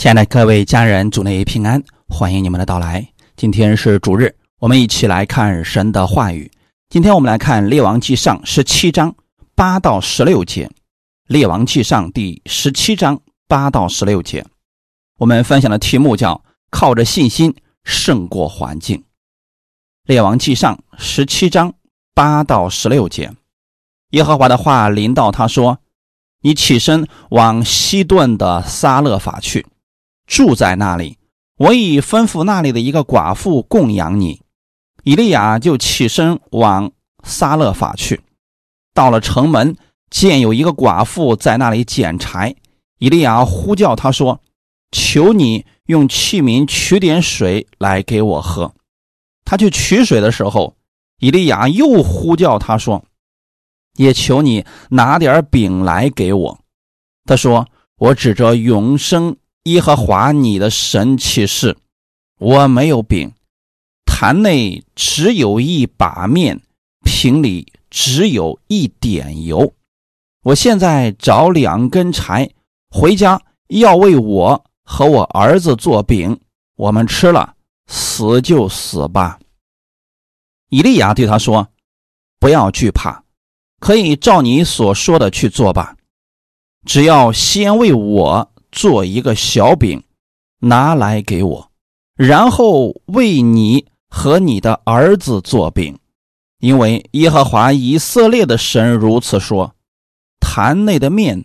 亲爱的各位家人，主内平安，欢迎你们的到来。今天是主日，我们一起来看神的话语。今天我们来看《列王记上》十七章八到十六节，《列王记上》第十七章八到十六节。我们分享的题目叫“靠着信心胜过环境”。《列王记上》十七章八到十六节，耶和华的话临到他说：“你起身往西顿的撒勒法去。”住在那里，我已吩咐那里的一个寡妇供养你。以利亚就起身往撒勒法去，到了城门，见有一个寡妇在那里捡柴。以利亚呼叫他说：“求你用器皿取点水来给我喝。”他去取水的时候，以利亚又呼叫他说：“也求你拿点饼来给我。”他说：“我指着永生。”耶和华你的神启示，我没有饼，坛内只有一把面，瓶里只有一点油。我现在找两根柴，回家要为我和我儿子做饼，我们吃了，死就死吧。以利亚对他说：“不要惧怕，可以照你所说的去做吧，只要先为我。”做一个小饼，拿来给我，然后为你和你的儿子做饼，因为耶和华以色列的神如此说：坛内的面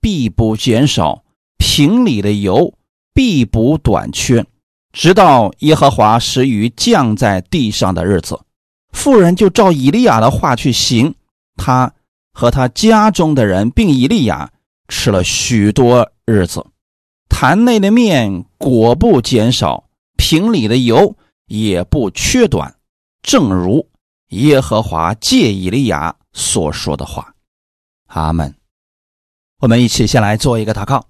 必不减少，瓶里的油必不短缺，直到耶和华使雨降在地上的日子。妇人就照以利亚的话去行，他和他家中的人并以利亚吃了许多。日子，坛内的面果不减少，瓶里的油也不缺短，正如耶和华借以利亚所说的话。阿门。我们一起先来做一个祷告，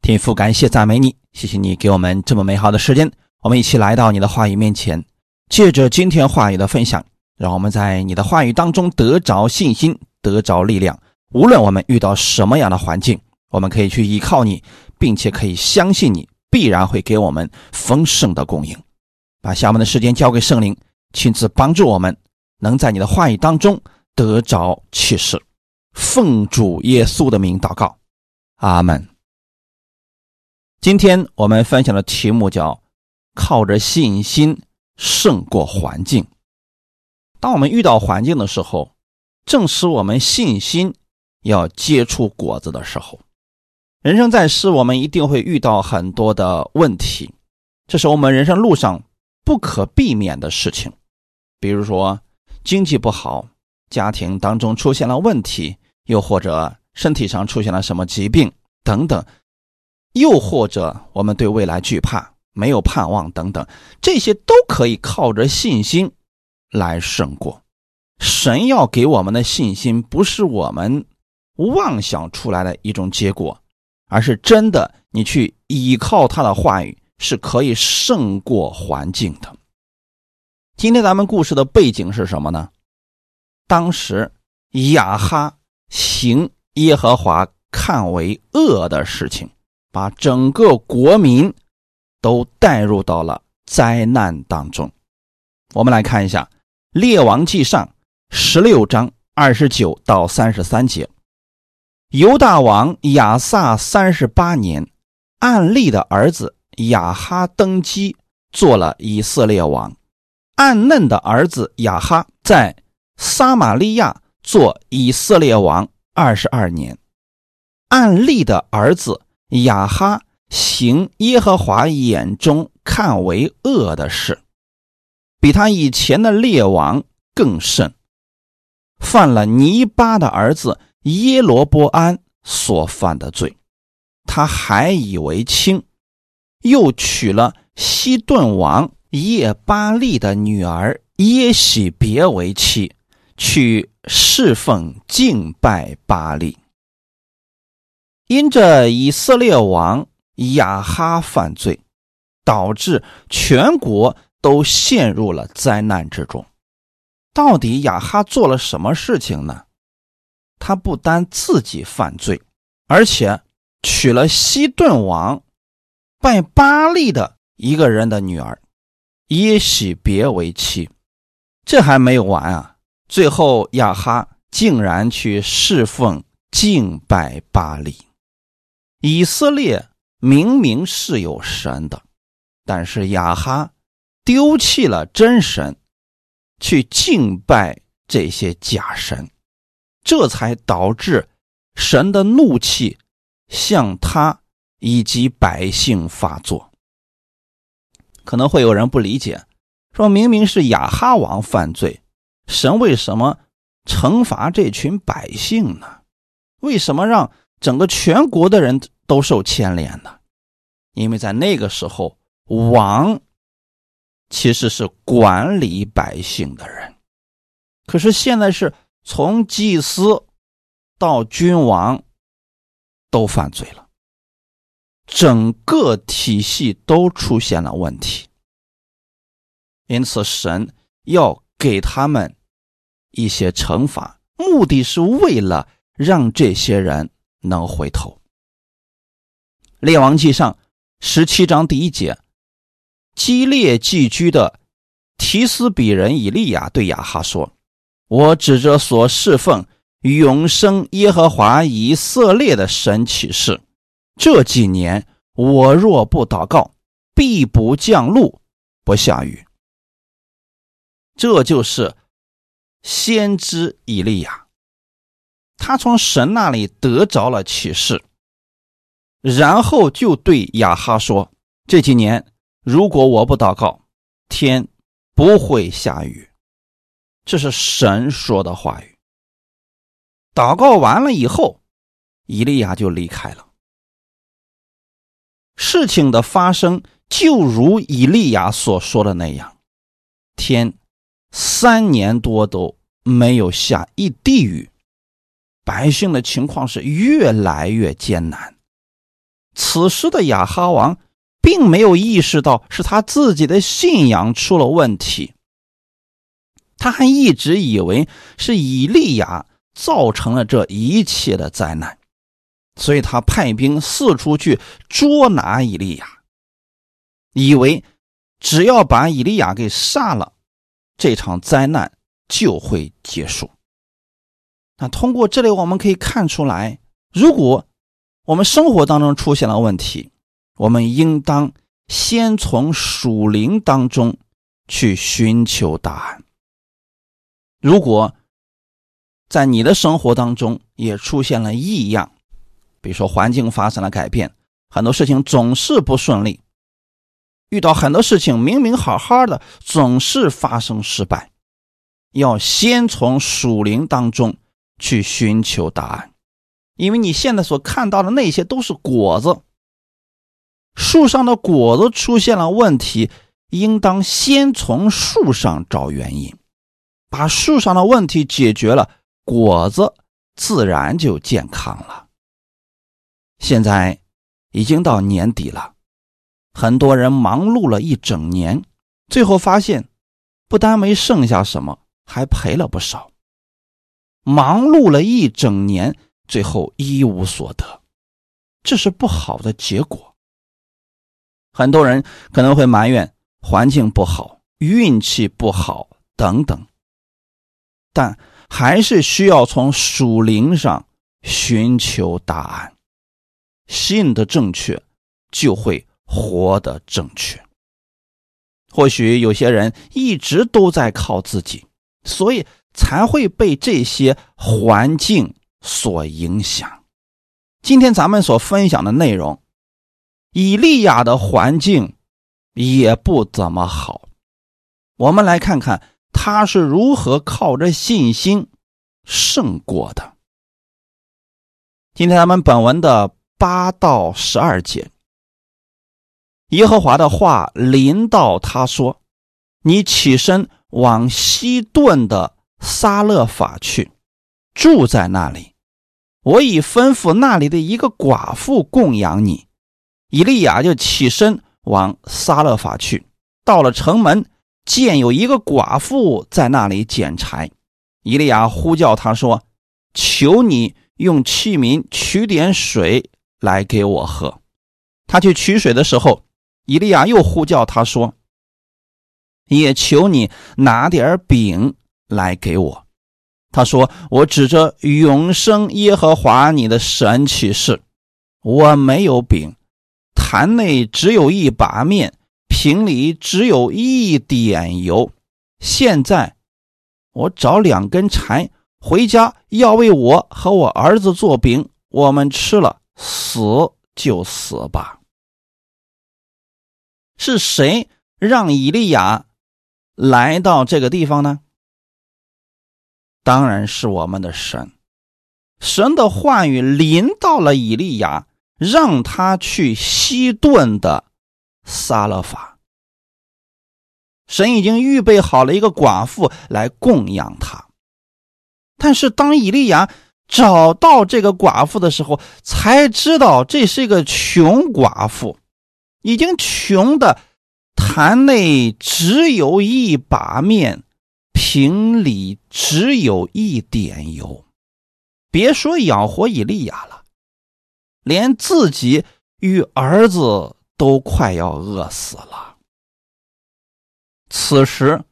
天父，感谢赞美你，谢谢你给我们这么美好的时间。我们一起来到你的话语面前，借着今天话语的分享，让我们在你的话语当中得着信心，得着力量。无论我们遇到什么样的环境。我们可以去依靠你，并且可以相信你必然会给我们丰盛的供应。把下面的时间交给圣灵，亲自帮助我们，能在你的话语当中得着启示。奉主耶稣的名祷告，阿门。今天我们分享的题目叫“靠着信心胜过环境”。当我们遇到环境的时候，正是我们信心要结出果子的时候。人生在世，我们一定会遇到很多的问题，这是我们人生路上不可避免的事情。比如说经济不好，家庭当中出现了问题，又或者身体上出现了什么疾病等等，又或者我们对未来惧怕、没有盼望等等，这些都可以靠着信心来胜过。神要给我们的信心，不是我们妄想出来的一种结果。而是真的，你去依靠他的话语是可以胜过环境的。今天咱们故事的背景是什么呢？当时亚哈行耶和华看为恶的事情，把整个国民都带入到了灾难当中。我们来看一下《列王记上》十六章二十九到三十三节。犹大王亚萨三十八年，暗利的儿子亚哈登基，做了以色列王。暗嫩的儿子亚哈在撒玛利亚做以色列王二十二年。暗利的儿子亚哈行耶和华眼中看为恶的事，比他以前的列王更甚，犯了尼巴的儿子。耶罗波安所犯的罪，他还以为轻，又娶了西顿王叶巴利的女儿耶喜别为妻，去侍奉敬拜巴利。因着以色列王亚哈犯罪，导致全国都陷入了灾难之中。到底亚哈做了什么事情呢？他不单自己犯罪，而且娶了西顿王拜巴利的一个人的女儿耶喜别为妻。这还没有完啊！最后亚哈竟然去侍奉敬拜巴利。以色列明明是有神的，但是亚哈丢弃了真神，去敬拜这些假神，这才导致神的怒气向他以及百姓发作。可能会有人不理解。说明明是亚哈王犯罪，神为什么惩罚这群百姓呢？为什么让整个全国的人都受牵连呢？因为在那个时候，王其实是管理百姓的人，可是现在是从祭司到君王都犯罪了，整个体系都出现了问题。因此，神要给他们一些惩罚，目的是为了让这些人能回头。列王记上十七章第一节，基列寄居的提斯比人以利亚对亚哈说：“我指着所侍奉永生耶和华以色列的神起誓，这几年我若不祷告，必不降露，不下雨。”这就是先知以利亚，他从神那里得着了启示，然后就对亚哈说：“这几年如果我不祷告，天不会下雨。”这是神说的话语。祷告完了以后，以利亚就离开了。事情的发生就如以利亚所说的那样，天。三年多都没有下一滴雨，百姓的情况是越来越艰难。此时的亚哈王并没有意识到是他自己的信仰出了问题，他还一直以为是以利亚造成了这一切的灾难，所以他派兵四处去捉拿以利亚，以为只要把以利亚给杀了。这场灾难就会结束。那通过这里，我们可以看出来，如果我们生活当中出现了问题，我们应当先从属灵当中去寻求答案。如果在你的生活当中也出现了异样，比如说环境发生了改变，很多事情总是不顺利。遇到很多事情，明明好好的，总是发生失败。要先从属灵当中去寻求答案，因为你现在所看到的那些都是果子，树上的果子出现了问题，应当先从树上找原因，把树上的问题解决了，果子自然就健康了。现在已经到年底了。很多人忙碌了一整年，最后发现，不但没剩下什么，还赔了不少。忙碌了一整年，最后一无所得，这是不好的结果。很多人可能会埋怨环境不好、运气不好等等，但还是需要从属灵上寻求答案。信的正确，就会。活得正确。或许有些人一直都在靠自己，所以才会被这些环境所影响。今天咱们所分享的内容，以利亚的环境也不怎么好。我们来看看他是如何靠着信心胜过的。今天咱们本文的八到十二节。耶和华的话临到他说：“你起身往西顿的撒勒法去，住在那里。我已吩咐那里的一个寡妇供养你。”以利亚就起身往撒勒法去，到了城门，见有一个寡妇在那里捡柴。以利亚呼叫他说：“求你用器皿取点水来给我喝。”他去取水的时候，以利亚又呼叫他说：“也求你拿点饼来给我。”他说：“我指着永生耶和华你的神起誓，我没有饼，坛内只有一把面，瓶里只有一点油。现在我找两根柴回家，要为我和我儿子做饼，我们吃了，死就死吧。”是谁让以利亚来到这个地方呢？当然是我们的神，神的话语临到了以利亚，让他去西顿的撒勒法。神已经预备好了一个寡妇来供养他，但是当以利亚找到这个寡妇的时候，才知道这是一个穷寡妇，已经穷的坛内只有一把面。瓶里只有一点油，别说养活以利亚了，连自己与儿子都快要饿死了。此时，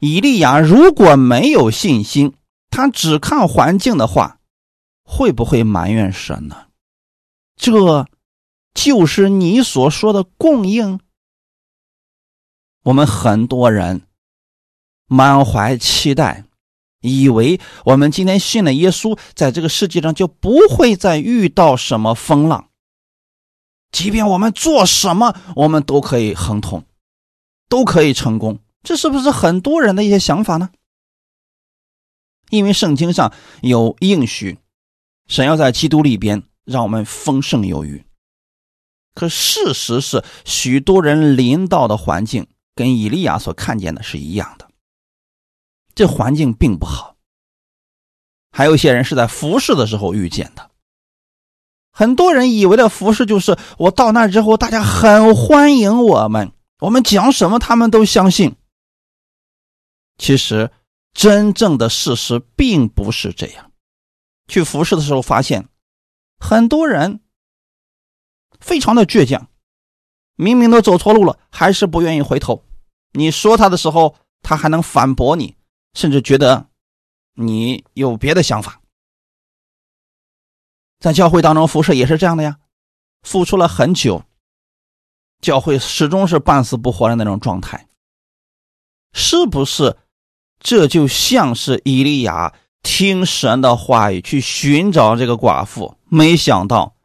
以利亚如果没有信心，他只看环境的话，会不会埋怨神呢？这就是你所说的供应。我们很多人。满怀期待，以为我们今天信了耶稣，在这个世界上就不会再遇到什么风浪。即便我们做什么，我们都可以亨通，都可以成功。这是不是很多人的一些想法呢？因为圣经上有应许，神要在基督里边让我们丰盛有余。可事实是，许多人临到的环境跟以利亚所看见的是一样的。这环境并不好，还有一些人是在服侍的时候遇见的。很多人以为的服侍就是我到那之后，大家很欢迎我们，我们讲什么他们都相信。其实真正的事实并不是这样。去服侍的时候发现，很多人非常的倔强，明明都走错路了，还是不愿意回头。你说他的时候，他还能反驳你。甚至觉得你有别的想法，在教会当中服侍也是这样的呀，付出了很久，教会始终是半死不活的那种状态，是不是？这就像是伊利亚听神的话语去寻找这个寡妇，没想到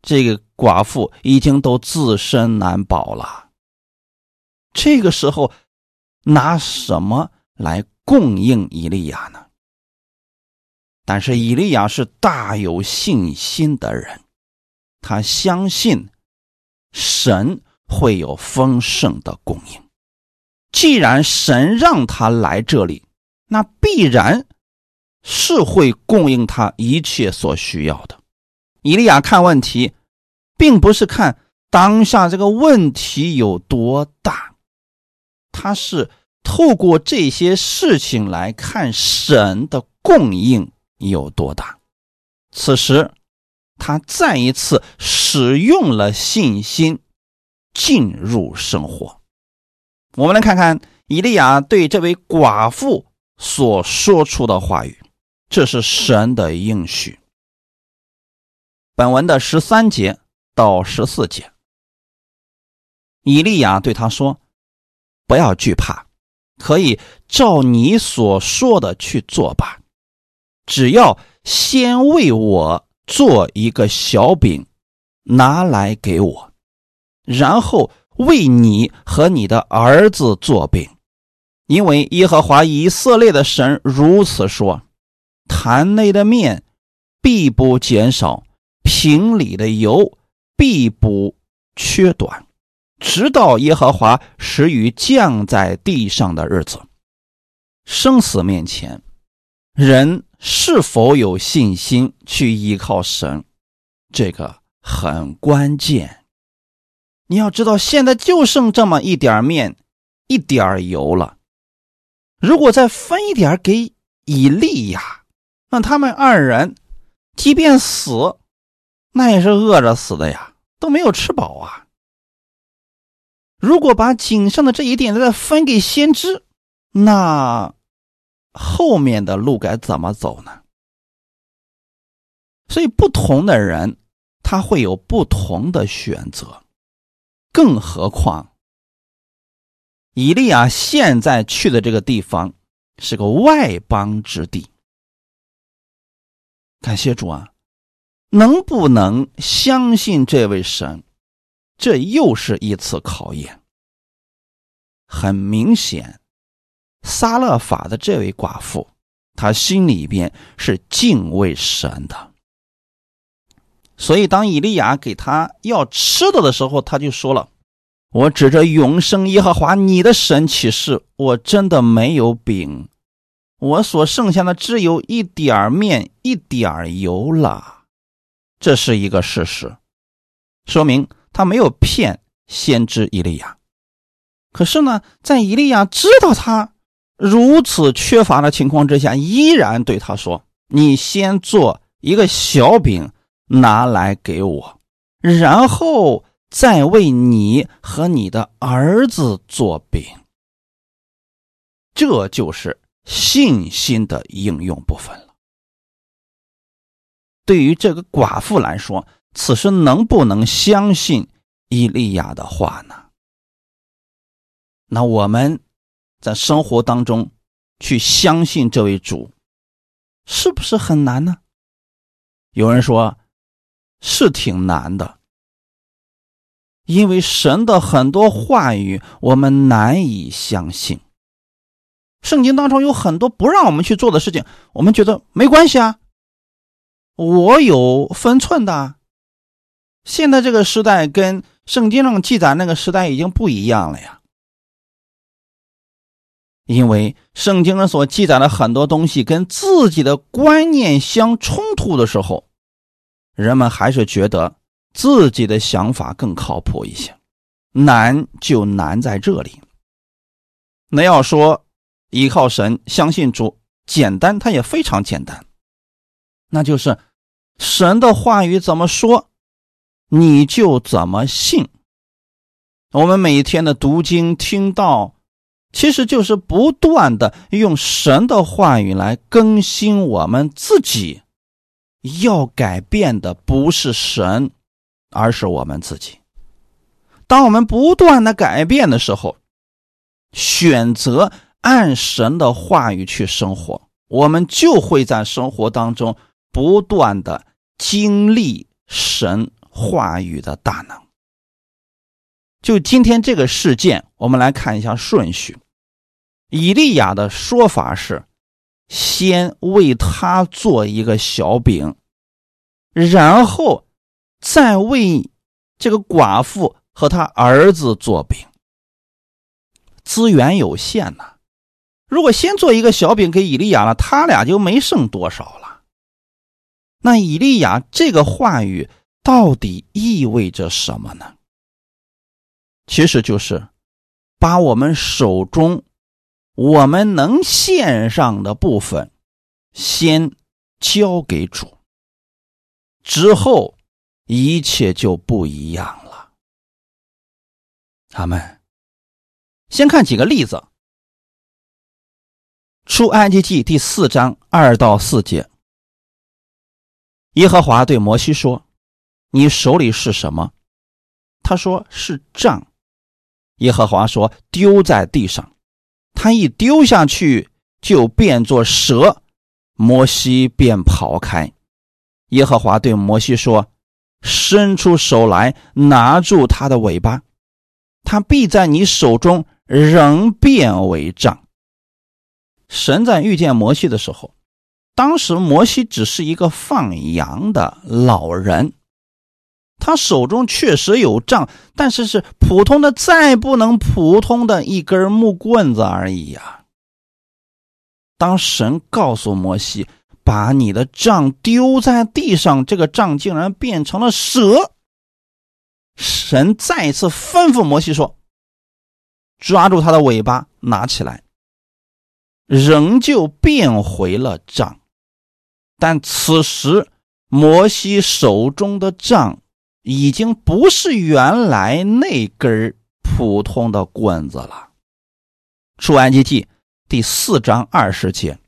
这个寡妇已经都自身难保了，这个时候拿什么来？供应伊利亚呢？但是以利亚是大有信心的人，他相信神会有丰盛的供应。既然神让他来这里，那必然是会供应他一切所需要的。以利亚看问题，并不是看当下这个问题有多大，他是。透过这些事情来看，神的供应有多大？此时，他再一次使用了信心进入生活。我们来看看以利亚对这位寡妇所说出的话语，这是神的应许。本文的十三节到十四节，以利亚对他说：“不要惧怕。”可以照你所说的去做吧，只要先为我做一个小饼，拿来给我，然后为你和你的儿子做饼，因为耶和华以色列的神如此说：坛内的面必不减少，瓶里的油必不缺短。直到耶和华使雨降在地上的日子，生死面前，人是否有信心去依靠神，这个很关键。你要知道，现在就剩这么一点面，一点油了。如果再分一点给以利亚，那他们二人即便死，那也是饿着死的呀。都没有吃饱啊。如果把仅剩的这一点再分给先知，那后面的路该怎么走呢？所以，不同的人他会有不同的选择。更何况，以利亚现在去的这个地方是个外邦之地。感谢主啊！能不能相信这位神？这又是一次考验。很明显，撒勒法的这位寡妇，她心里边是敬畏神的。所以，当以利亚给他要吃的的时候，他就说了：“我指着永生耶和华你的神起誓，我真的没有饼，我所剩下的只有一点面、一点油了。”这是一个事实，说明他没有骗先知以利亚。可是呢，在以利亚知道他如此缺乏的情况之下，依然对他说：“你先做一个小饼。”拿来给我，然后再为你和你的儿子做饼。这就是信心的应用部分了。对于这个寡妇来说，此时能不能相信伊利亚的话呢？那我们在生活当中去相信这位主，是不是很难呢？有人说。是挺难的，因为神的很多话语我们难以相信。圣经当中有很多不让我们去做的事情，我们觉得没关系啊，我有分寸的。现在这个时代跟圣经上记载那个时代已经不一样了呀，因为圣经上所记载的很多东西跟自己的观念相冲突的时候。人们还是觉得自己的想法更靠谱一些，难就难在这里。那要说依靠神、相信主，简单，它也非常简单，那就是神的话语怎么说，你就怎么信。我们每天的读经、听到，其实就是不断的用神的话语来更新我们自己。要改变的不是神，而是我们自己。当我们不断的改变的时候，选择按神的话语去生活，我们就会在生活当中不断的经历神话语的大能。就今天这个事件，我们来看一下顺序。以利亚的说法是。先为他做一个小饼，然后再为这个寡妇和他儿子做饼。资源有限呐，如果先做一个小饼给以利亚了，他俩就没剩多少了。那以利亚这个话语到底意味着什么呢？其实就是把我们手中。我们能献上的部分，先交给主，之后一切就不一样了。他们先看几个例子，《出埃及记》第四章二到四节，耶和华对摩西说：“你手里是什么？”他说：“是杖。”耶和华说：“丢在地上。”他一丢下去，就变作蛇，摩西便跑开。耶和华对摩西说：“伸出手来，拿住他的尾巴，他必在你手中仍变为杖。”神在遇见摩西的时候，当时摩西只是一个放羊的老人。他手中确实有杖，但是是普通的，再不能普通的一根木棍子而已呀。当神告诉摩西把你的杖丢在地上，这个杖竟然变成了蛇。神再次吩咐摩西说：“抓住它的尾巴，拿起来。”仍旧变回了杖，但此时摩西手中的杖。已经不是原来那根普通的棍子了。出埃及记第四章二十节，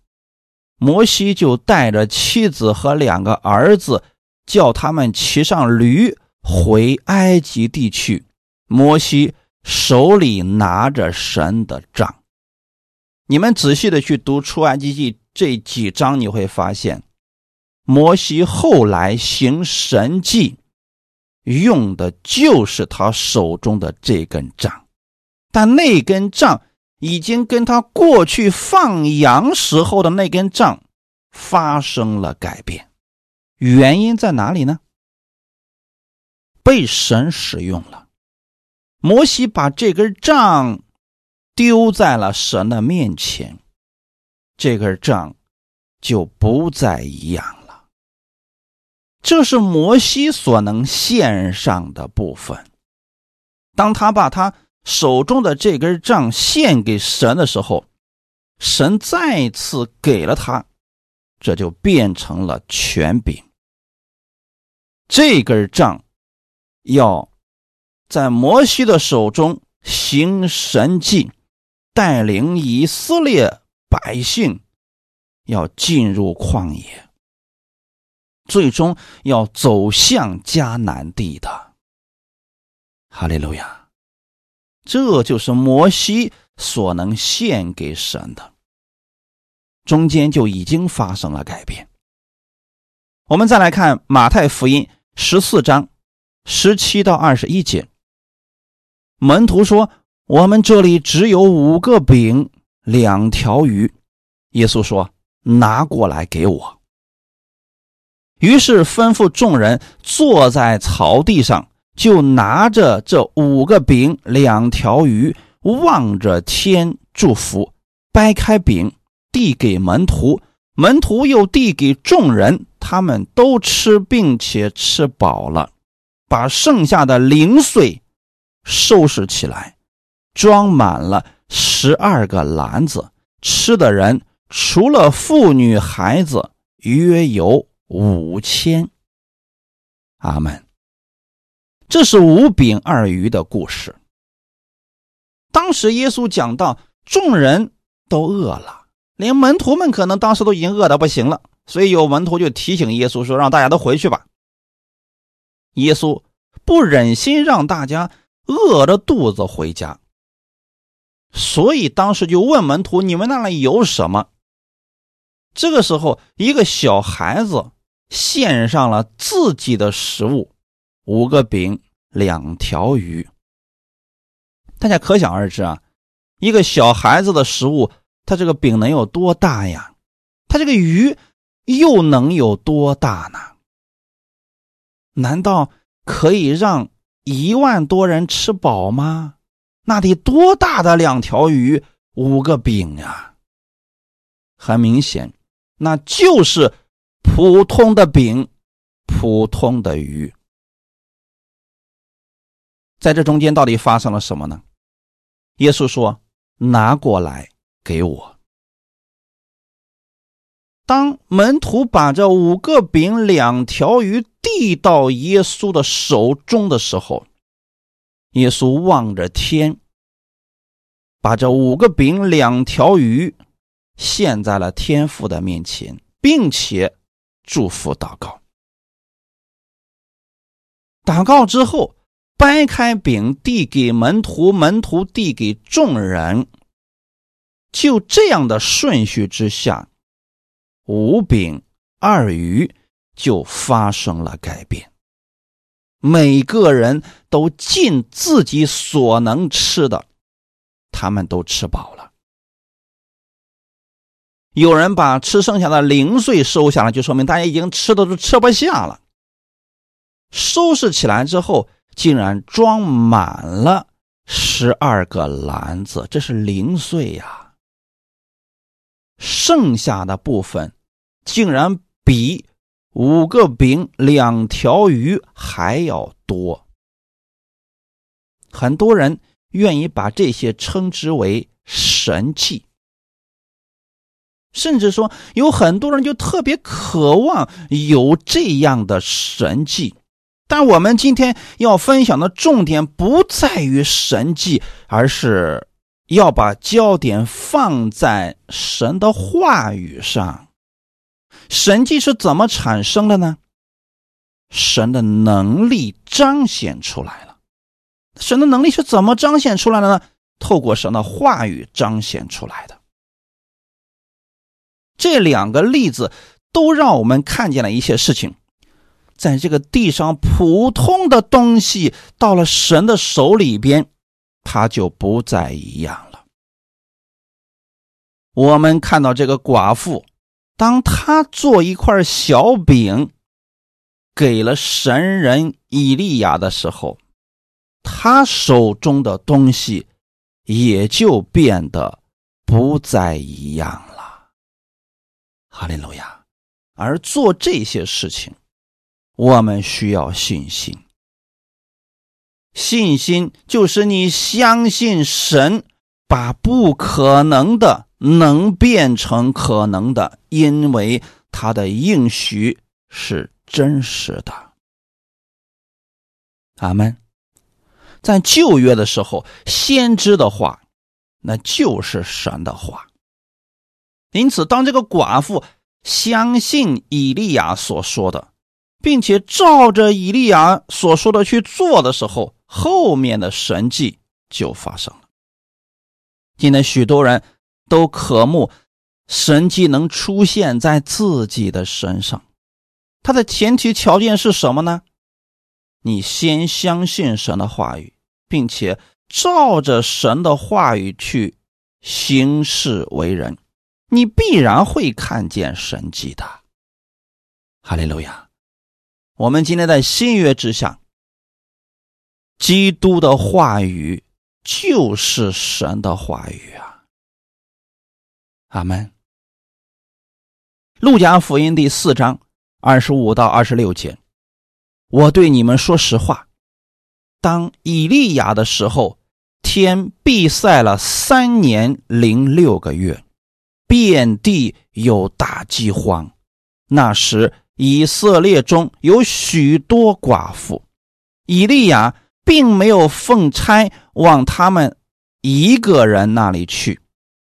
摩西就带着妻子和两个儿子，叫他们骑上驴回埃及地去。摩西手里拿着神的杖。你们仔细的去读出埃及记这几章，你会发现，摩西后来行神迹，用的就是他手中的这根杖，但那根杖。已经跟他过去放羊时候的那根杖发生了改变，原因在哪里呢？被神使用了，摩西把这根杖丢在了神的面前，这根杖就不再一样了。这是摩西所能献上的部分。当他把他。手中的这根杖献给神的时候，神再次给了他，这就变成了权柄。这根杖要在摩西的手中行神迹，带领以色列百姓要进入旷野，最终要走向迦南地的。哈利路亚。这就是摩西所能献给神的，中间就已经发生了改变。我们再来看马太福音十四章十七到二十一节，门徒说：“我们这里只有五个饼，两条鱼。”耶稣说：“拿过来给我。”于是吩咐众人坐在草地上。就拿着这五个饼、两条鱼，望着天祝福，掰开饼递给门徒，门徒又递给众人，他们都吃，并且吃饱了，把剩下的零碎收拾起来，装满了十二个篮子。吃的人除了妇女孩子，约有五千。阿门。这是五饼二鱼的故事。当时耶稣讲到，众人都饿了，连门徒们可能当时都已经饿得不行了，所以有门徒就提醒耶稣说：“让大家都回去吧。”耶稣不忍心让大家饿着肚子回家，所以当时就问门徒：“你们那里有什么？”这个时候，一个小孩子献上了自己的食物。五个饼，两条鱼，大家可想而知啊！一个小孩子的食物，他这个饼能有多大呀？他这个鱼又能有多大呢？难道可以让一万多人吃饱吗？那得多大的两条鱼，五个饼呀！很明显，那就是普通的饼，普通的鱼。在这中间到底发生了什么呢？耶稣说：“拿过来给我。”当门徒把这五个饼、两条鱼递到耶稣的手中的时候，耶稣望着天，把这五个饼、两条鱼献在了天父的面前，并且祝福祷告。祷告之后。掰开饼递给门徒，门徒递给众人。就这样的顺序之下，五饼二鱼就发生了改变。每个人都尽自己所能吃的，他们都吃饱了。有人把吃剩下的零碎收下来，就说明大家已经吃的都吃不下了。收拾起来之后。竟然装满了十二个篮子，这是零碎呀！剩下的部分竟然比五个饼、两条鱼还要多。很多人愿意把这些称之为神迹，甚至说有很多人就特别渴望有这样的神迹。但我们今天要分享的重点不在于神迹，而是要把焦点放在神的话语上。神迹是怎么产生的呢？神的能力彰显出来了。神的能力是怎么彰显出来的呢？透过神的话语彰显出来的。这两个例子都让我们看见了一些事情，在这个地上普通的东西到了神的手里边，它就不再一样了。我们看到这个寡妇，当她做一块小饼给了神人以利亚的时候，她手中的东西也就变得不再一样了。哈利路亚！而做这些事情，我们需要信心。信心就是你相信神把不可能的能变成可能的，因为他的应许是真实的。阿门。在旧约的时候，先知的话，那就是神的话。因此，当这个寡妇相信以利亚所说的，并且照着以利亚所说的去做的时候，后面的神迹就发生了。今天，许多人都渴慕神迹能出现在自己的身上，它的前提条件是什么呢？你先相信神的话语，并且照着神的话语去行事为人。你必然会看见神迹的，哈利路亚！我们今天在新约之下，基督的话语就是神的话语啊！阿门。路加福音第四章二十五到二十六节，我对你们说实话，当以利亚的时候，天闭塞了三年零六个月。遍地有大饥荒，那时以色列中有许多寡妇，以利亚并没有奉差往他们一个人那里去，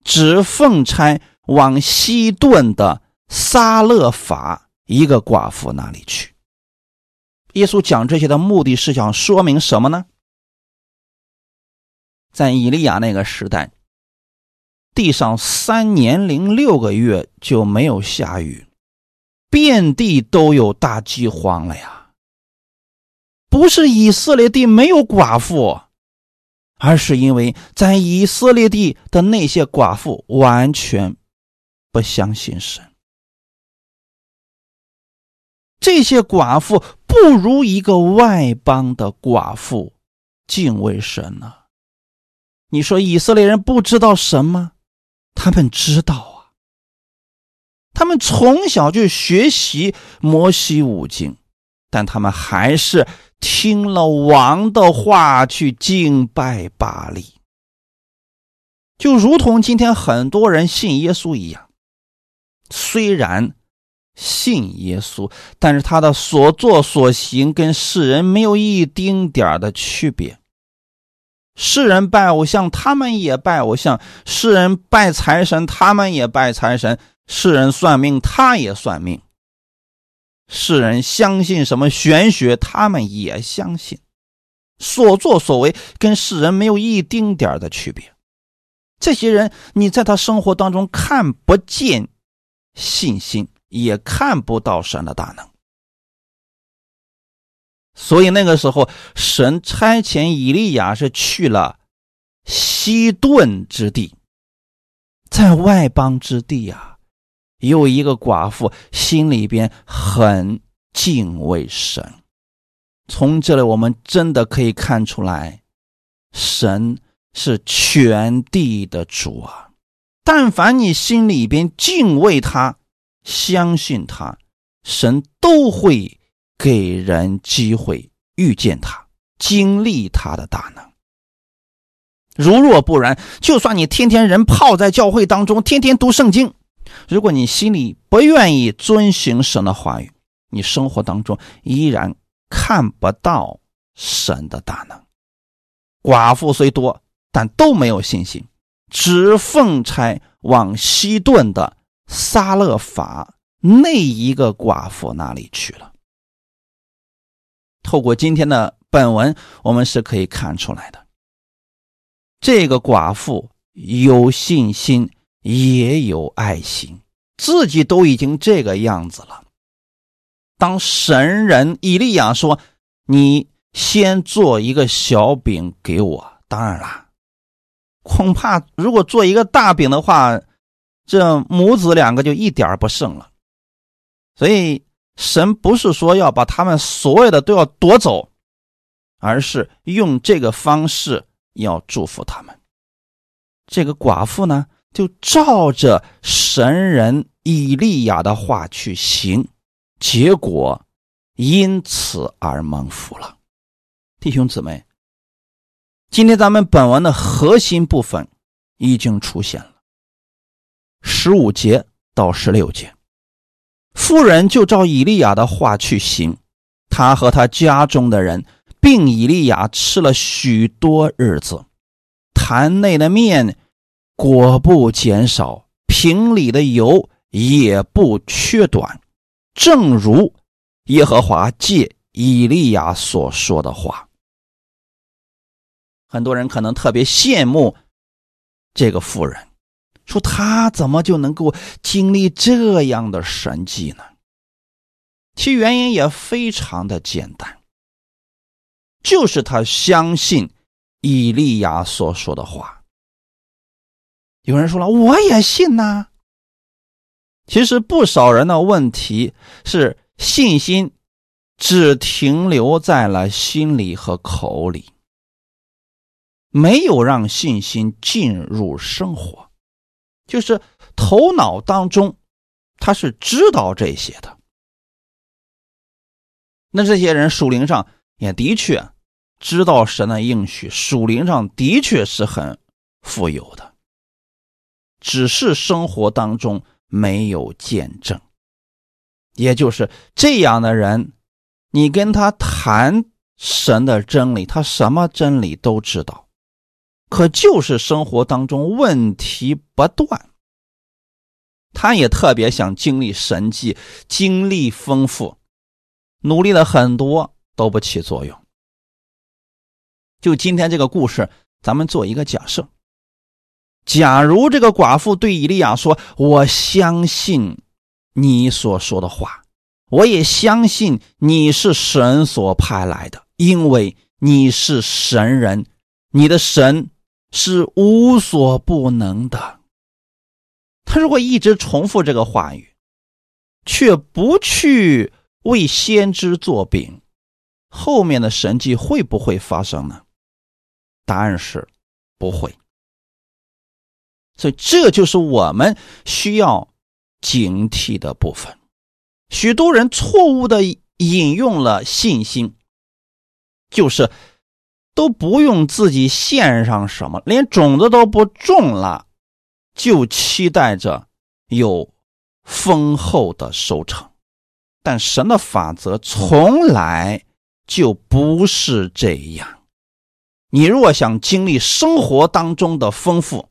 只奉差往西顿的撒勒法一个寡妇那里去。耶稣讲这些的目的是想说明什么呢？在以利亚那个时代。地上三年零六个月就没有下雨，遍地都有大饥荒了呀！不是以色列地没有寡妇，而是因为在以色列地的那些寡妇完全不相信神。这些寡妇不如一个外邦的寡妇敬畏神呢。你说以色列人不知道神吗？他们知道啊，他们从小就学习摩西五经，但他们还是听了王的话去敬拜巴利，就如同今天很多人信耶稣一样，虽然信耶稣，但是他的所作所行跟世人没有一丁点的区别。世人拜偶像，他们也拜偶像；世人拜财神，他们也拜财神；世人算命，他也算命；世人相信什么玄学，他们也相信。所作所为跟世人没有一丁点的区别。这些人，你在他生活当中看不见信心，也看不到神的大能。所以那个时候，神差遣以利亚是去了西顿之地，在外邦之地呀，有一个寡妇心里边很敬畏神。从这里我们真的可以看出来，神是全地的主啊！但凡你心里边敬畏他、相信他，神都会。给人机会遇见他，经历他的大能。如若不然，就算你天天人泡在教会当中，天天读圣经，如果你心里不愿意遵行神的话语，你生活当中依然看不到神的大能。寡妇虽多，但都没有信心，只奉差往西顿的撒勒法那一个寡妇那里去了。透过今天的本文，我们是可以看出来的，这个寡妇有信心，也有爱心，自己都已经这个样子了。当神人以利亚说：“你先做一个小饼给我。”当然啦，恐怕如果做一个大饼的话，这母子两个就一点不剩了。所以。神不是说要把他们所有的都要夺走，而是用这个方式要祝福他们。这个寡妇呢，就照着神人以利亚的话去行，结果因此而蒙福了。弟兄姊妹，今天咱们本文的核心部分已经出现了，十五节到十六节。夫人就照以利亚的话去行，他和他家中的人，并以利亚吃了许多日子，坛内的面果不减少，瓶里的油也不缺短，正如耶和华借以利亚所说的话。很多人可能特别羡慕这个妇人。说他怎么就能够经历这样的神迹呢？其原因也非常的简单，就是他相信以利亚所说的话。有人说了，我也信呐。其实不少人的问题是信心只停留在了心里和口里，没有让信心进入生活。就是头脑当中，他是知道这些的。那这些人属灵上也的确知道神的应许，属灵上的确是很富有的，只是生活当中没有见证。也就是这样的人，你跟他谈神的真理，他什么真理都知道。可就是生活当中问题不断，他也特别想经历神迹，经历丰富，努力了很多都不起作用。就今天这个故事，咱们做一个假设：假如这个寡妇对以利亚说：“我相信你所说的话，我也相信你是神所派来的，因为你是神人，你的神。”是无所不能的。他如果一直重复这个话语，却不去为先知做饼，后面的神迹会不会发生呢？答案是不会。所以这就是我们需要警惕的部分。许多人错误的引用了信心，就是。都不用自己献上什么，连种子都不种了，就期待着有丰厚的收成。但神的法则从来就不是这样。你若想经历生活当中的丰富，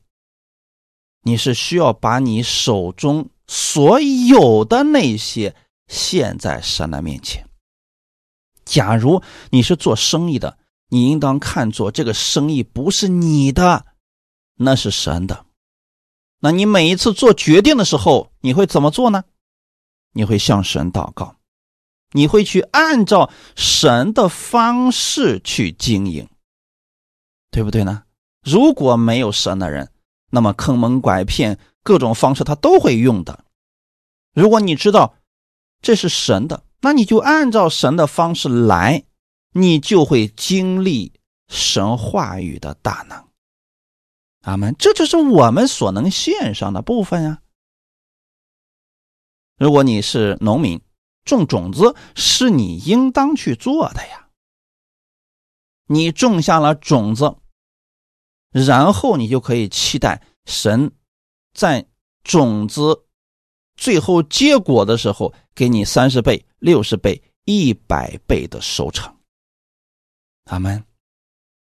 你是需要把你手中所有的那些献在神的面前。假如你是做生意的，你应当看作这个生意不是你的，那是神的。那你每一次做决定的时候，你会怎么做呢？你会向神祷告，你会去按照神的方式去经营，对不对呢？如果没有神的人，那么坑蒙拐骗各种方式他都会用的。如果你知道这是神的，那你就按照神的方式来。你就会经历神话语的大能，阿门。这就是我们所能献上的部分呀。如果你是农民，种种子是你应当去做的呀。你种下了种子，然后你就可以期待神在种子最后结果的时候，给你三十倍、六十倍。一百倍的收成。阿门。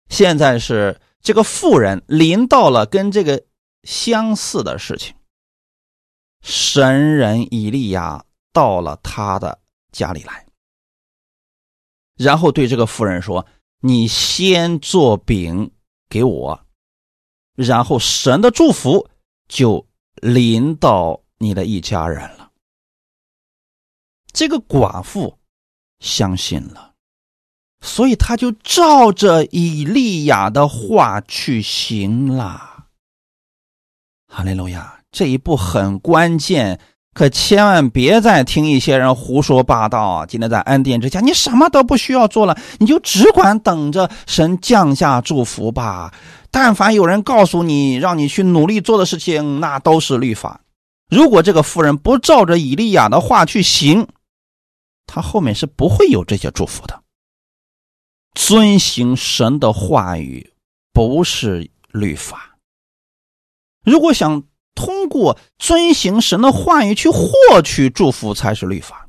现在是这个妇人临到了跟这个相似的事情，神人以利亚到了他的家里来，然后对这个妇人说：“你先做饼给我，然后神的祝福就临到你的一家人了。”这个寡妇相信了。所以他就照着以利亚的话去行了。哈利路亚，这一步很关键，可千万别再听一些人胡说八道啊！今天在安殿之家，你什么都不需要做了，你就只管等着神降下祝福吧。但凡有人告诉你让你去努力做的事情，那都是律法。如果这个妇人不照着以利亚的话去行，他后面是不会有这些祝福的。遵行神的话语不是律法。如果想通过遵行神的话语去获取祝福，才是律法。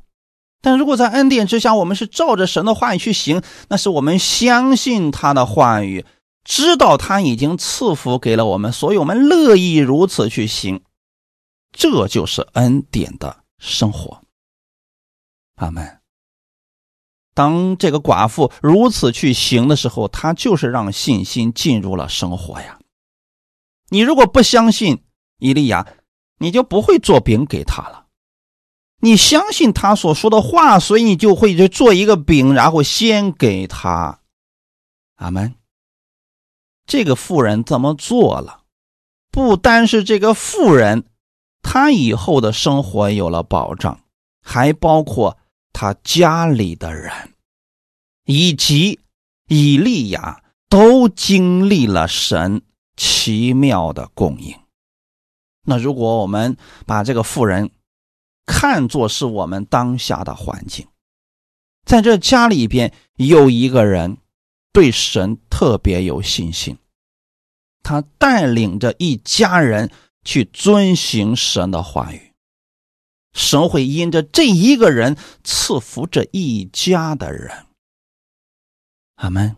但如果在恩典之下，我们是照着神的话语去行，那是我们相信他的话语，知道他已经赐福给了我们，所以我们乐意如此去行。这就是恩典的生活。阿门。当这个寡妇如此去行的时候，她就是让信心进入了生活呀。你如果不相信伊利亚，你就不会做饼给他了。你相信他所说的话，所以你就会去做一个饼，然后先给他。阿门。这个妇人怎么做了？不单是这个妇人，她以后的生活有了保障，还包括。他家里的人，以及以利亚都经历了神奇妙的供应。那如果我们把这个富人看作是我们当下的环境，在这家里边有一个人对神特别有信心，他带领着一家人去遵行神的话语。神会因着这一个人赐福这一家的人，阿门。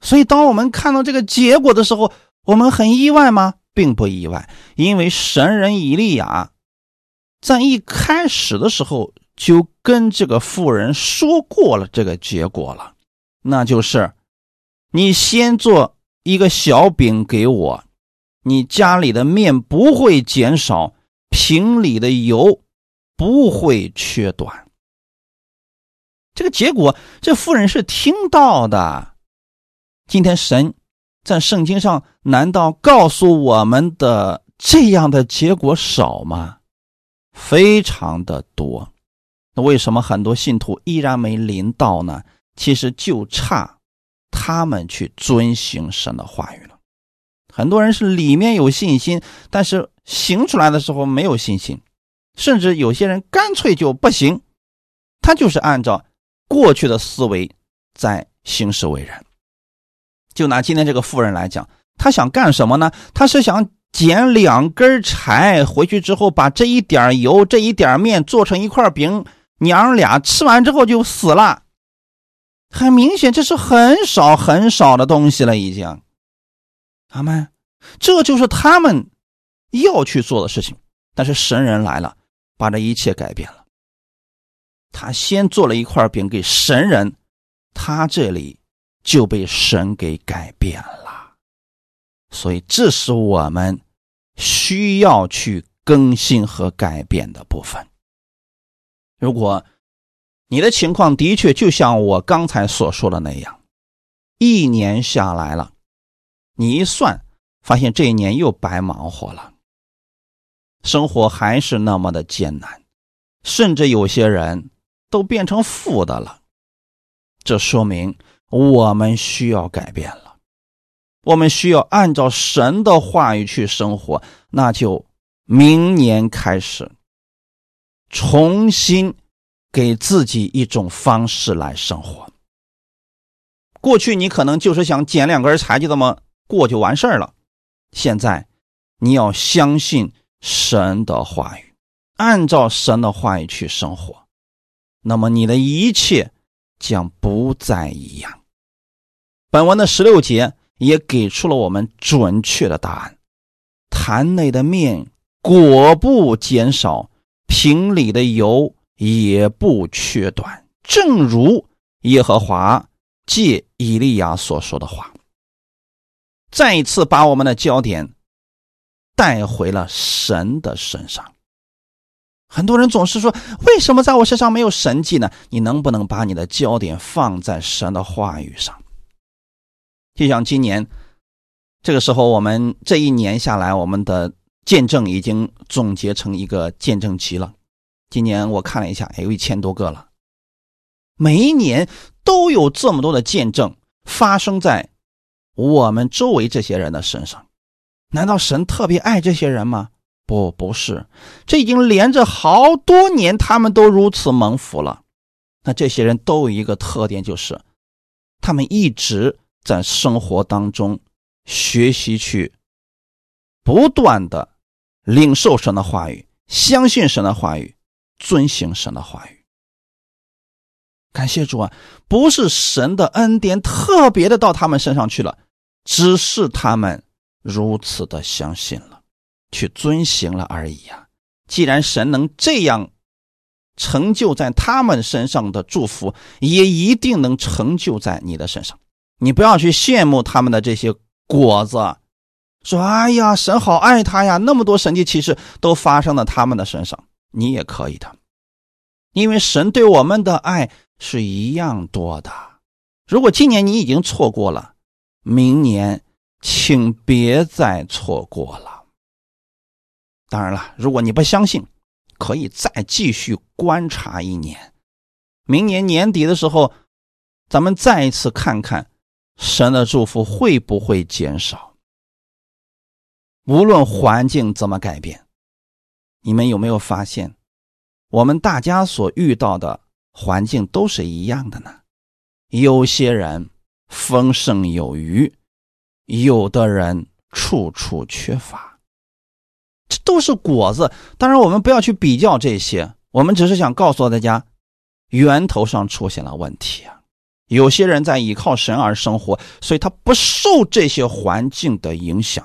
所以，当我们看到这个结果的时候，我们很意外吗？并不意外，因为神人以利亚在一开始的时候就跟这个妇人说过了这个结果了，那就是你先做一个小饼给我，你家里的面不会减少。瓶里的油不会缺短。这个结果，这妇人是听到的。今天神在圣经上难道告诉我们的这样的结果少吗？非常的多。那为什么很多信徒依然没临到呢？其实就差他们去遵行神的话语。很多人是里面有信心，但是行出来的时候没有信心，甚至有些人干脆就不行，他就是按照过去的思维在行事为人。就拿今天这个妇人来讲，他想干什么呢？他是想捡两根柴回去之后，把这一点油、这一点面做成一块饼，娘俩吃完之后就死了。很明显，这是很少很少的东西了，已经。阿门，这就是他们要去做的事情。但是神人来了，把这一切改变了。他先做了一块饼给神人，他这里就被神给改变了。所以，这是我们需要去更新和改变的部分。如果你的情况的确就像我刚才所说的那样，一年下来了。你一算，发现这一年又白忙活了，生活还是那么的艰难，甚至有些人都变成负的了。这说明我们需要改变了，我们需要按照神的话语去生活。那就明年开始，重新给自己一种方式来生活。过去你可能就是想捡两根柴就这么。过就完事儿了。现在，你要相信神的话语，按照神的话语去生活。那么你的一切将不再一样。本文的十六节也给出了我们准确的答案：坛内的面果不减少，瓶里的油也不缺短，正如耶和华借以利亚所说的话。再一次把我们的焦点带回了神的身上。很多人总是说：“为什么在我身上没有神迹呢？”你能不能把你的焦点放在神的话语上？就像今年这个时候，我们这一年下来，我们的见证已经总结成一个见证集了。今年我看了一下，有一千多个了。每一年都有这么多的见证发生在我们周围这些人的身上。难道神特别爱这些人吗？不，不是。这已经连着好多年，他们都如此蒙福了。那这些人都有一个特点，就是他们一直。在生活当中学习去不断的领受神的话语，相信神的话语，遵行神的话语。感谢主啊！不是神的恩典特别的到他们身上去了，只是他们如此的相信了，去遵行了而已啊！既然神能这样成就在他们身上的祝福，也一定能成就在你的身上。你不要去羡慕他们的这些果子，说：“哎呀，神好爱他呀！”那么多神迹奇事都发生在他们的身上，你也可以的，因为神对我们的爱是一样多的。如果今年你已经错过了，明年请别再错过了。当然了，如果你不相信，可以再继续观察一年，明年年底的时候，咱们再一次看看。神的祝福会不会减少？无论环境怎么改变，你们有没有发现，我们大家所遇到的环境都是一样的呢？有些人丰盛有余，有的人处处缺乏，这都是果子。当然，我们不要去比较这些，我们只是想告诉大家，源头上出现了问题啊。有些人在依靠神而生活，所以他不受这些环境的影响；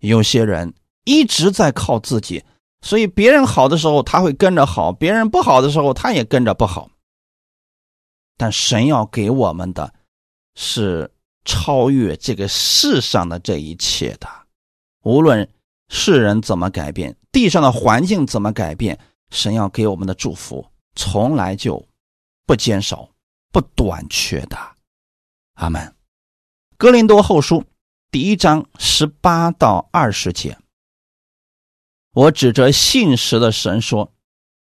有些人一直在靠自己，所以别人好的时候他会跟着好，别人不好的时候他也跟着不好。但神要给我们的，是超越这个世上的这一切的。无论世人怎么改变，地上的环境怎么改变，神要给我们的祝福从来就不减少。不短缺的，阿门。格林多后书第一章十八到二十节，我指着信实的神说：“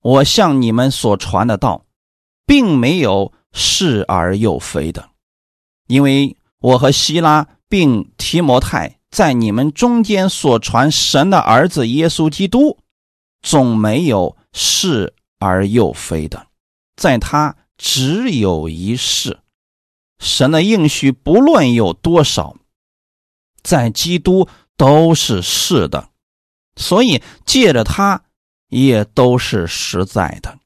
我向你们所传的道，并没有是而又非的，因为我和希拉并提摩太在你们中间所传神的儿子耶稣基督，总没有是而又非的，在他。”只有一世，神的应许不论有多少，在基督都是是的，所以借着他也都是实在的，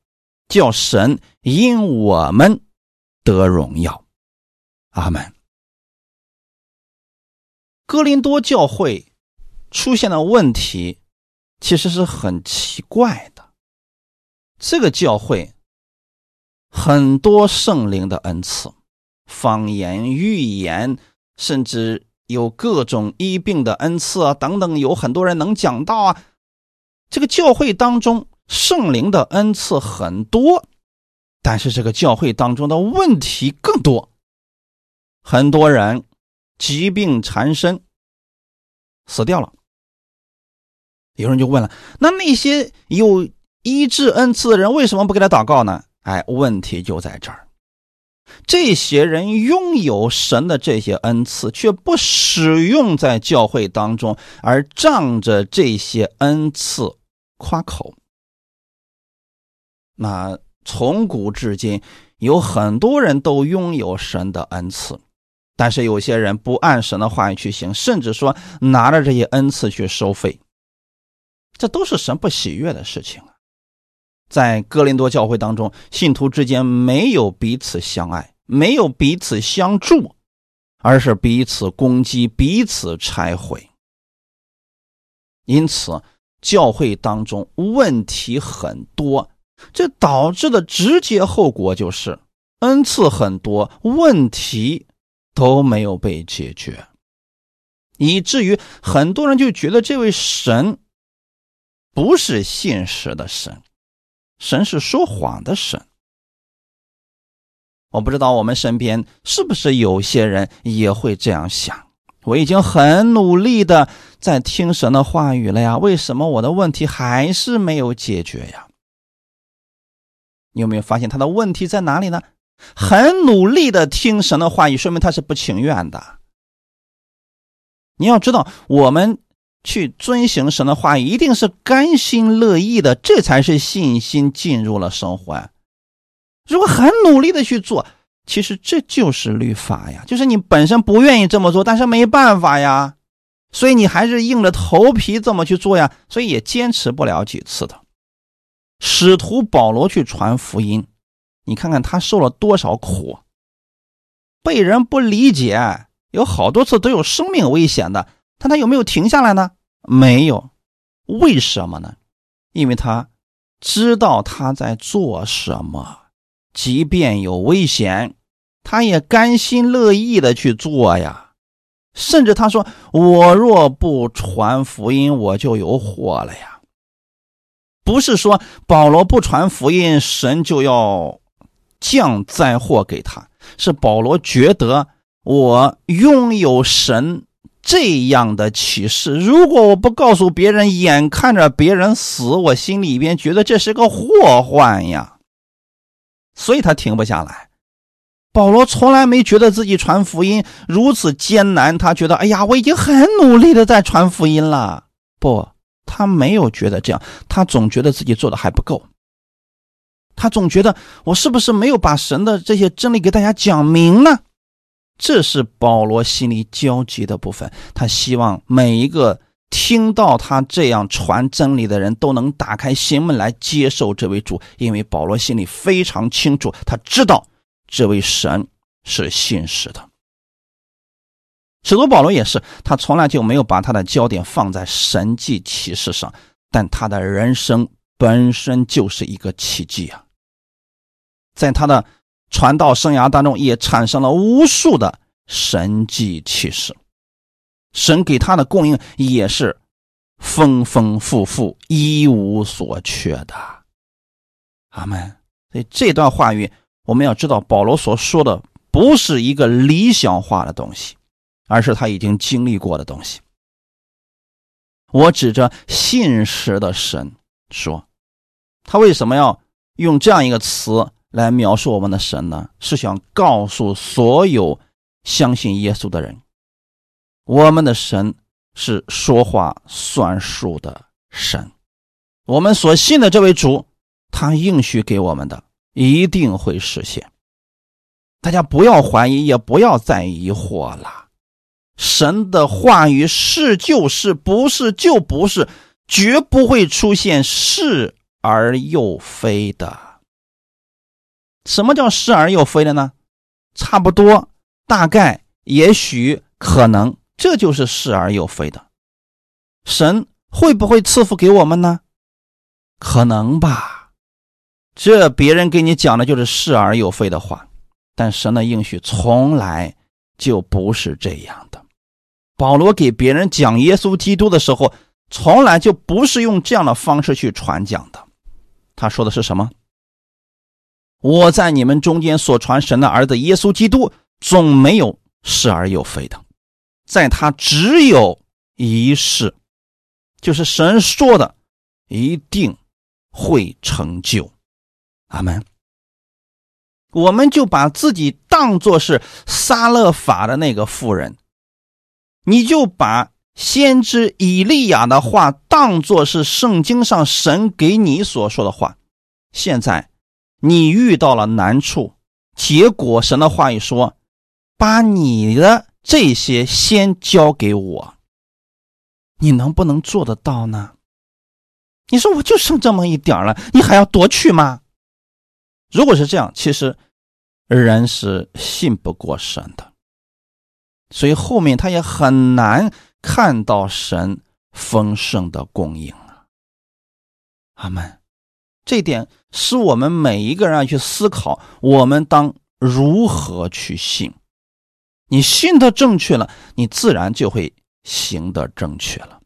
叫神因我们得荣耀。阿门。哥林多教会出现的问题其实是很奇怪的，这个教会。很多圣灵的恩赐，方言、预言，甚至有各种医病的恩赐啊，等等，有很多人能讲道啊。这个教会当中，圣灵的恩赐很多，但是这个教会当中的问题更多。很多人疾病缠身，死掉了。有人就问了：那那些有医治恩赐的人，为什么不给他祷告呢？哎，问题就在这儿，这些人拥有神的这些恩赐，却不使用在教会当中，而仗着这些恩赐夸口。那从古至今，有很多人都拥有神的恩赐，但是有些人不按神的话语去行，甚至说拿着这些恩赐去收费，这都是神不喜悦的事情啊。在哥林多教会当中，信徒之间没有彼此相爱，没有彼此相助，而是彼此攻击、彼此拆毁。因此，教会当中问题很多，这导致的直接后果就是恩赐很多，问题都没有被解决，以至于很多人就觉得这位神不是信实的神。神是说谎的神，我不知道我们身边是不是有些人也会这样想。我已经很努力的在听神的话语了呀，为什么我的问题还是没有解决呀？你有没有发现他的问题在哪里呢？很努力的听神的话语，说明他是不情愿的。你要知道，我们。去遵行神的话，一定是甘心乐意的，这才是信心进入了生活呀。如果很努力的去做，其实这就是律法呀，就是你本身不愿意这么做，但是没办法呀，所以你还是硬着头皮这么去做呀，所以也坚持不了几次的。使徒保罗去传福音，你看看他受了多少苦，被人不理解，有好多次都有生命危险的。但他有没有停下来呢？没有，为什么呢？因为他知道他在做什么，即便有危险，他也甘心乐意的去做呀。甚至他说：“我若不传福音，我就有祸了呀。”不是说保罗不传福音，神就要降灾祸给他，是保罗觉得我拥有神。这样的启示，如果我不告诉别人，眼看着别人死，我心里边觉得这是个祸患呀，所以他停不下来。保罗从来没觉得自己传福音如此艰难，他觉得，哎呀，我已经很努力的在传福音了。不，他没有觉得这样，他总觉得自己做的还不够。他总觉得，我是不是没有把神的这些真理给大家讲明呢？这是保罗心里焦急的部分，他希望每一个听到他这样传真理的人都能打开心门来接受这位主，因为保罗心里非常清楚，他知道这位神是信实的。使徒保罗也是，他从来就没有把他的焦点放在神迹奇事上，但他的人生本身就是一个奇迹啊，在他的。传道生涯当中也产生了无数的神迹奇事，神给他的供应也是丰丰富富、一无所缺的。阿门。所以这段话语我们要知道，保罗所说的不是一个理想化的东西，而是他已经经历过的东西。我指着信实的神说，他为什么要用这样一个词？来描述我们的神呢，是想告诉所有相信耶稣的人，我们的神是说话算数的神。我们所信的这位主，他应许给我们的一定会实现。大家不要怀疑，也不要再疑惑了。神的话语是就是，不是就不是，绝不会出现是而又非的。什么叫是而又非的呢？差不多，大概，也许，可能，这就是是而又非的。神会不会赐福给我们呢？可能吧。这别人给你讲的就是是而又非的话，但神的应许从来就不是这样的。保罗给别人讲耶稣基督的时候，从来就不是用这样的方式去传讲的。他说的是什么？我在你们中间所传神的儿子耶稣基督，总没有是而又非的，在他只有一事，就是神说的一定会成就。阿门。我们就把自己当作是撒勒法的那个妇人，你就把先知以利亚的话当作是圣经上神给你所说的话，现在。你遇到了难处，结果神的话语说：“把你的这些先交给我。”你能不能做得到呢？你说我就剩这么一点了，你还要夺去吗？如果是这样，其实人是信不过神的，所以后面他也很难看到神丰盛的供应啊。阿门。这一点是我们每一个人要去思考，我们当如何去信。你信的正确了，你自然就会行的正确了。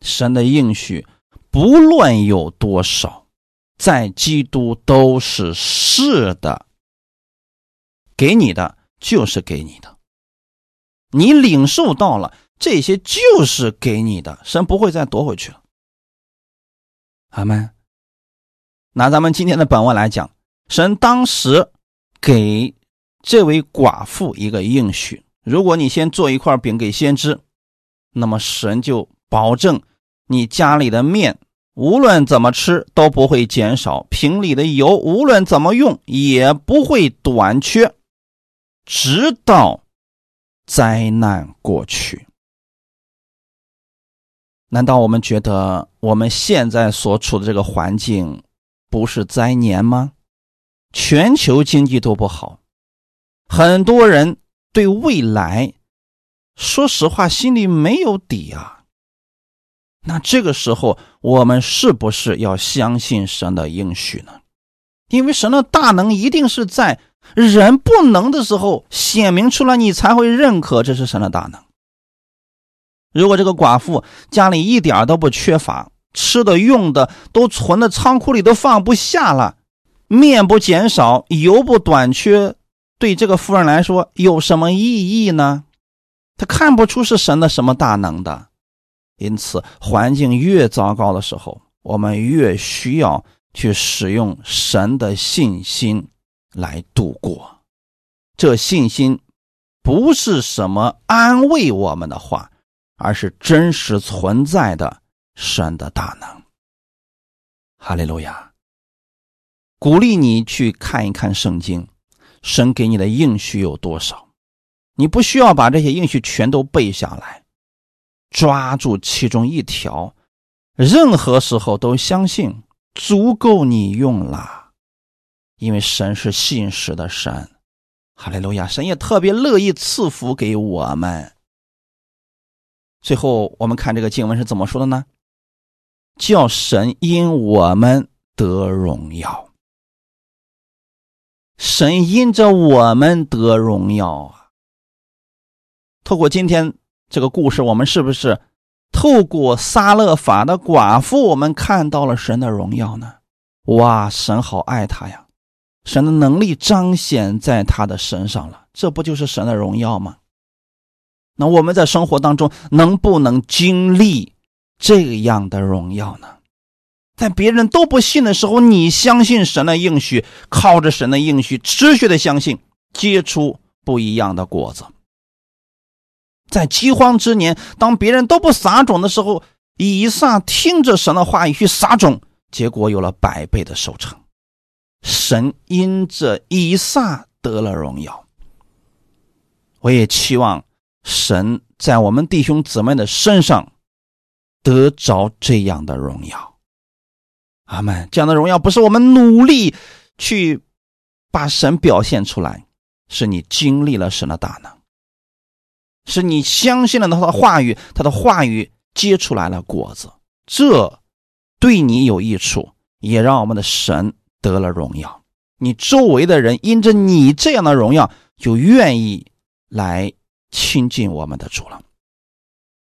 神的应许，不论有多少，在基督都是是的，给你的就是给你的，你领受到了这些就是给你的，神不会再夺回去了。阿门。拿咱们今天的本文来讲，神当时给这位寡妇一个应许：如果你先做一块饼给先知，那么神就保证你家里的面无论怎么吃都不会减少，瓶里的油无论怎么用也不会短缺，直到灾难过去。难道我们觉得我们现在所处的这个环境？不是灾年吗？全球经济都不好，很多人对未来，说实话心里没有底啊。那这个时候，我们是不是要相信神的应许呢？因为神的大能一定是在人不能的时候显明出来，你才会认可这是神的大能。如果这个寡妇家里一点都不缺乏，吃的用的都存的仓库里都放不下了，面不减少，油不短缺，对这个夫人来说有什么意义呢？他看不出是神的什么大能的。因此，环境越糟糕的时候，我们越需要去使用神的信心来度过。这信心不是什么安慰我们的话，而是真实存在的。神的大能，哈利路亚！鼓励你去看一看圣经，神给你的应许有多少？你不需要把这些应许全都背下来，抓住其中一条，任何时候都相信足够你用了，因为神是信实的神，哈利路亚！神也特别乐意赐福给我们。最后，我们看这个经文是怎么说的呢？叫神因我们得荣耀，神因着我们得荣耀啊！透过今天这个故事，我们是不是透过撒勒法的寡妇，我们看到了神的荣耀呢？哇，神好爱他呀！神的能力彰显在他的身上了，这不就是神的荣耀吗？那我们在生活当中能不能经历？这样的荣耀呢，在别人都不信的时候，你相信神的应许，靠着神的应许持续的相信，结出不一样的果子。在饥荒之年，当别人都不撒种的时候，以撒听着神的话语去撒种，结果有了百倍的收成。神因着以撒得了荣耀。我也期望神在我们弟兄姊妹的身上。得着这样的荣耀，阿门。这样的荣耀不是我们努力去把神表现出来，是你经历了神的大能，是你相信了他的话语，他的话语结出来了果子，这对你有益处，也让我们的神得了荣耀。你周围的人因着你这样的荣耀，就愿意来亲近我们的主了。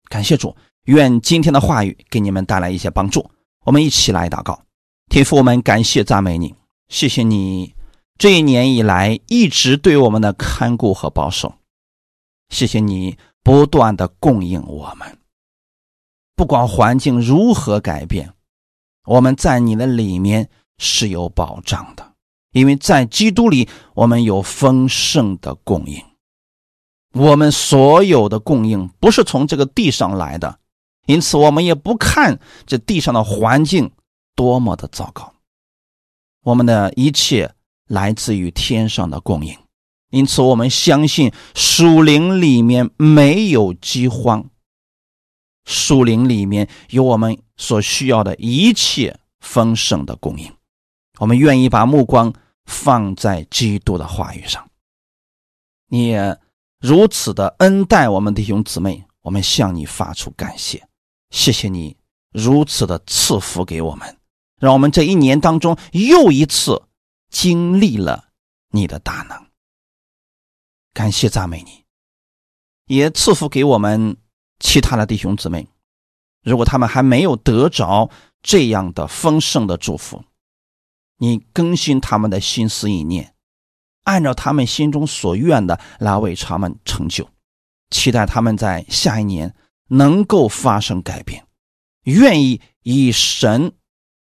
感谢主。愿今天的话语给你们带来一些帮助。我们一起来祷告，天父，我们感谢赞美你，谢谢你这一年以来一直对我们的看顾和保守，谢谢你不断的供应我们。不管环境如何改变，我们在你的里面是有保障的，因为在基督里我们有丰盛的供应。我们所有的供应不是从这个地上来的。因此，我们也不看这地上的环境多么的糟糕，我们的一切来自于天上的供应。因此，我们相信树林里面没有饥荒，树林里面有我们所需要的一切丰盛的供应。我们愿意把目光放在基督的话语上。你也如此的恩待我们弟兄姊妹，我们向你发出感谢，谢谢你如此的赐福给我们，让我们这一年当中又一次经历了你的大能。感谢赞美你，也赐福给我们其他的弟兄姊妹。如果他们还没有得着这样的丰盛的祝福，你更新他们的心思意念。按照他们心中所愿的来为他们成就，期待他们在下一年能够发生改变，愿意以神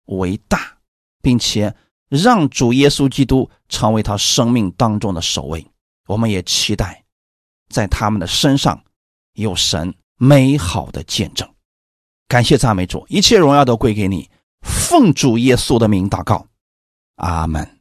为大，并且让主耶稣基督成为他生命当中的首位。我们也期待在他们的身上有神美好的见证。感谢赞美主，一切荣耀都归给你。奉主耶稣的名祷告，阿门。